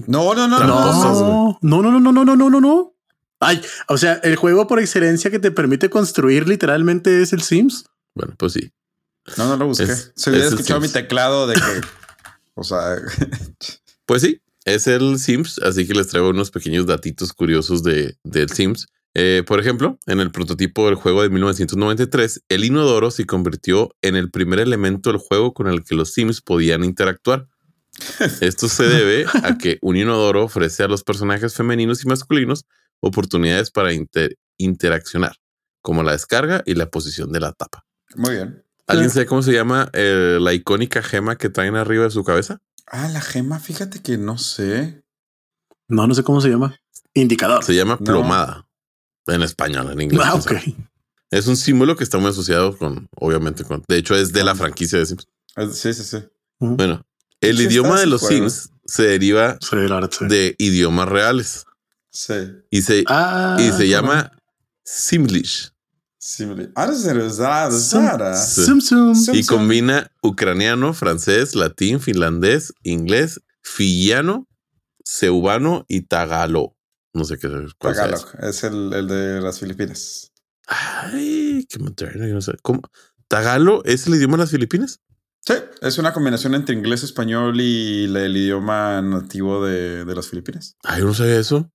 No, no, no, no.
No, no, no, no, no, no, no, no, no. Ay, o sea, el juego por excelencia que te permite construir literalmente es el Sims.
Bueno, pues sí.
No, no lo busqué.
Es-
Se hubiera
es
escuchado mi teclado de que, o sea,
Pues sí, es el Sims, así que les traigo unos pequeños datitos curiosos de, del Sims. Eh, por ejemplo, en el prototipo del juego de 1993, el inodoro se convirtió en el primer elemento del juego con el que los Sims podían interactuar. Esto se debe a que un inodoro ofrece a los personajes femeninos y masculinos oportunidades para inter- interaccionar, como la descarga y la posición de la tapa.
muy bien.
¿Alguien sabe cómo se llama eh, la icónica gema que traen arriba de su cabeza?
Ah, la gema, fíjate que no sé.
No, no sé cómo se llama. Indicador.
Se llama
No.
plomada. En español, en inglés.
Ah, ok.
Es un símbolo que está muy asociado con, obviamente, con. De hecho, es de la franquicia de Sims.
Ah, Sí, sí, sí.
Bueno, el
Sí,
idioma de los. Sims se deriva
Sí,
de idiomas reales
Sí.
y se,
Ah,
y se llama Simlish
Li- Ah.
Sum, sum.
Y combina ucraniano, francés, latín, finlandés, inglés, fillano ceubano y tagalo. No sé qué cuál
Tagalog
ese.
es el, el de las Filipinas.
Ay, qué moderno. yo no sé. ¿Cómo? ¿Tagalo es el idioma de las Filipinas?
Sí, es una combinación entre inglés, español y el idioma nativo de, de las Filipinas.
Ay, yo no sabía eso.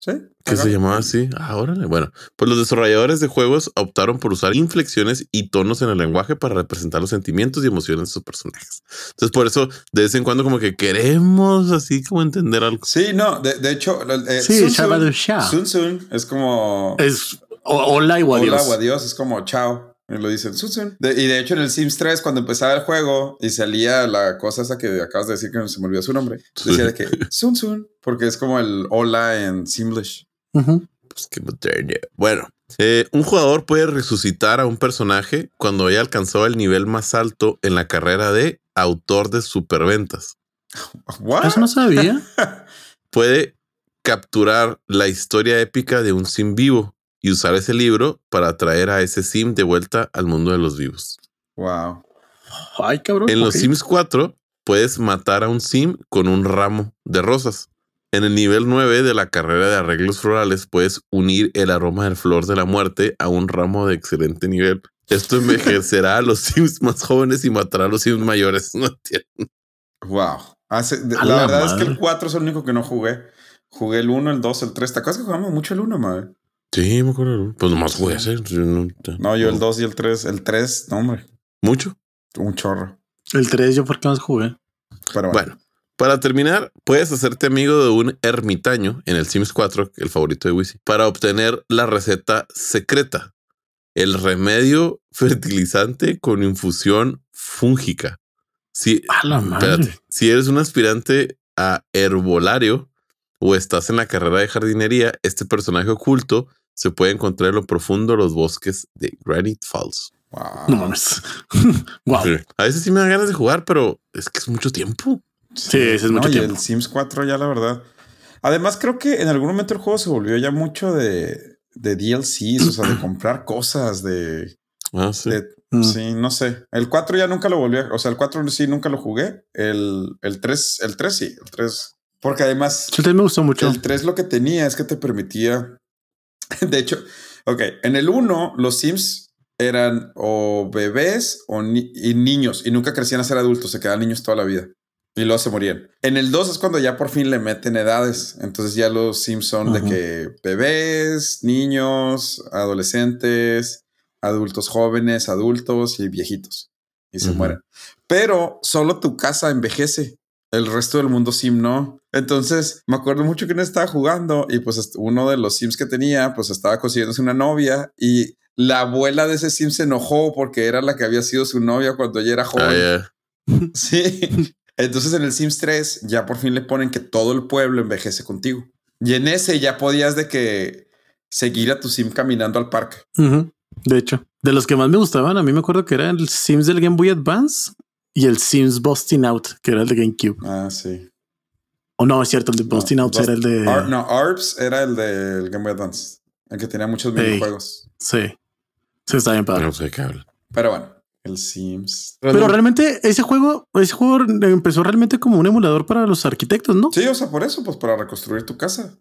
Sí.
que se llamaba así. Ah, órale. Bueno, pues los desarrolladores de juegos optaron por usar inflexiones y tonos en el lenguaje para representar los sentimientos y emociones de sus personajes. Entonces, por eso, de vez en cuando, como que queremos así como entender algo.
Sí, no, de, de hecho, eh,
Sí,
Sun Sun- es como
Es hola y o adiós.
hola o adiós, es como chao. Y lo dicen Sun Sun. De- y de hecho, en el Sims 3, cuando empezaba el juego y salía la cosa esa que acabas de decir que no se me olvidó su nombre, decía de que Sun Sun, porque es como el hola en Simlish.
Pues qué moderno. Bueno, eh, un jugador puede resucitar a un personaje cuando haya alcanzado el nivel más alto en la carrera de autor de superventas.
¿What?
Eso no sabía.
Puede capturar la historia épica de un sim vivo y usar ese libro para traer a ese sim de vuelta al mundo de los vivos.
Wow.
Ay, cabrón.
En los. Sims 4 puedes matar a un sim con un ramo de rosas. En el nivel 9 de la carrera de arreglos florales puedes unir el aroma del flor de la muerte a un ramo de excelente nivel. Esto envejecerá a los Sims más jóvenes y matará a los Sims mayores. No entiendo.
Wow. Hace- de-
A
la
la
verdad es que el 4 es el único que no jugué. Jugué el 1, el 2, el 3. ¿Te acuerdas que jugamos mucho el 1, madre?
Sí, me acuerdo. Pues nomás jugué ese. No,
No, yo el 2 y el 3. El 3, no, hombre,
Mucho.
un chorro.
El 3 yo por qué más jugué.
Pero bueno.
Bueno, para terminar, puedes hacerte amigo de un ermitaño en el Sims 4, el favorito de Wisi, para obtener la receta secreta, el remedio fertilizante con infusión fúngica. Si,
A la madre.
espérate, si eres un aspirante a herbolario o estás en la carrera de jardinería, este personaje oculto se puede encontrar en lo profundo de los bosques de Granite Falls.
Wow.
No mames. wow.
Sí. A veces sí me dan ganas de jugar, pero es que es mucho tiempo.
Sí, ese es
No,
mucho
y
tiempo.
el Sims 4 ya la verdad. Además, creo que en algún momento el juego se volvió ya mucho de, de DLCs, o sea, de comprar cosas, de,
Ah, sí.
de-
Mm.
Sí, no sé. El 4 ya nunca lo volví a... O sea, el 4 sí nunca lo jugué. El, el 3, el 3 sí, el 3. Porque además...
Sí, también me gustó mucho.
El 3 lo que tenía es que te permitía. De hecho, ok, en el 1 los Sims eran o bebés o ni- y niños y nunca crecían a ser adultos, se quedaban niños toda la vida y luego se morían. En el 2 es cuando ya por fin le meten edades, entonces ya los Sims son de
Ujú.
que bebés, niños, adolescentes, adultos jóvenes, adultos y viejitos y se
Ujú.
mueren. Pero solo tu casa envejece. El resto del mundo sim no. Entonces me acuerdo mucho que no estaba jugando y pues uno de los sims que tenía pues estaba consiguiéndose una novia y la abuela de ese sim se enojó porque era la que había sido su novia cuando ella era joven.
Ah, ya.
Sí. Entonces en el Sims 3 ya por fin le ponen que todo el pueblo envejece contigo. Y en ese ya podías de que seguir a tu sim caminando al parque.
De hecho, de los que más me gustaban, a mí me acuerdo que era el Sims del Game Boy Advance y el Sims Busting Out, que era el de GameCube.
Ah, sí.
O no, es cierto, el de Busting
No,
Out era el de.
Ar- no, ARPS era el del Game Boy Advance. El que tenía muchos
Ey.
minijuegos.
Sí. Sí, está bien padre.
No sé qué habla.
Pero bueno, el Sims.
Pero realmente ese juego, ese juego empezó realmente como un emulador para los arquitectos, ¿no?
Sí, o sea, por eso, pues para reconstruir tu casa.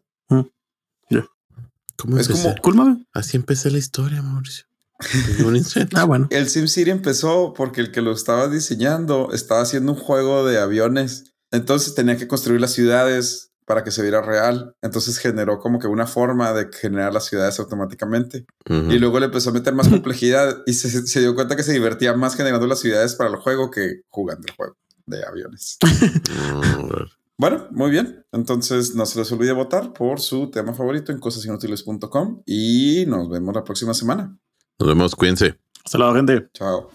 ¿Cómo
Es
empecé?
como-.
Así empecé la historia, Mauricio.
Ah, bueno.
El SimCity empezó porque el que lo estaba diseñando estaba haciendo un juego de aviones. Entonces tenía que construir las ciudades para que se viera real. Entonces generó como que una forma de generar las ciudades automáticamente.
Ujú.
Y luego le empezó a meter más complejidad y se, se dio cuenta que se divertía más generando las ciudades para el juego que jugando el juego de aviones.
Mm, bueno.
Bueno, muy bien. Entonces no se les olvide votar por su tema favorito en cosasinutiles.com y nos vemos la próxima semana.
Nos vemos, cuídense.
Hasta luego, gente.
Chao.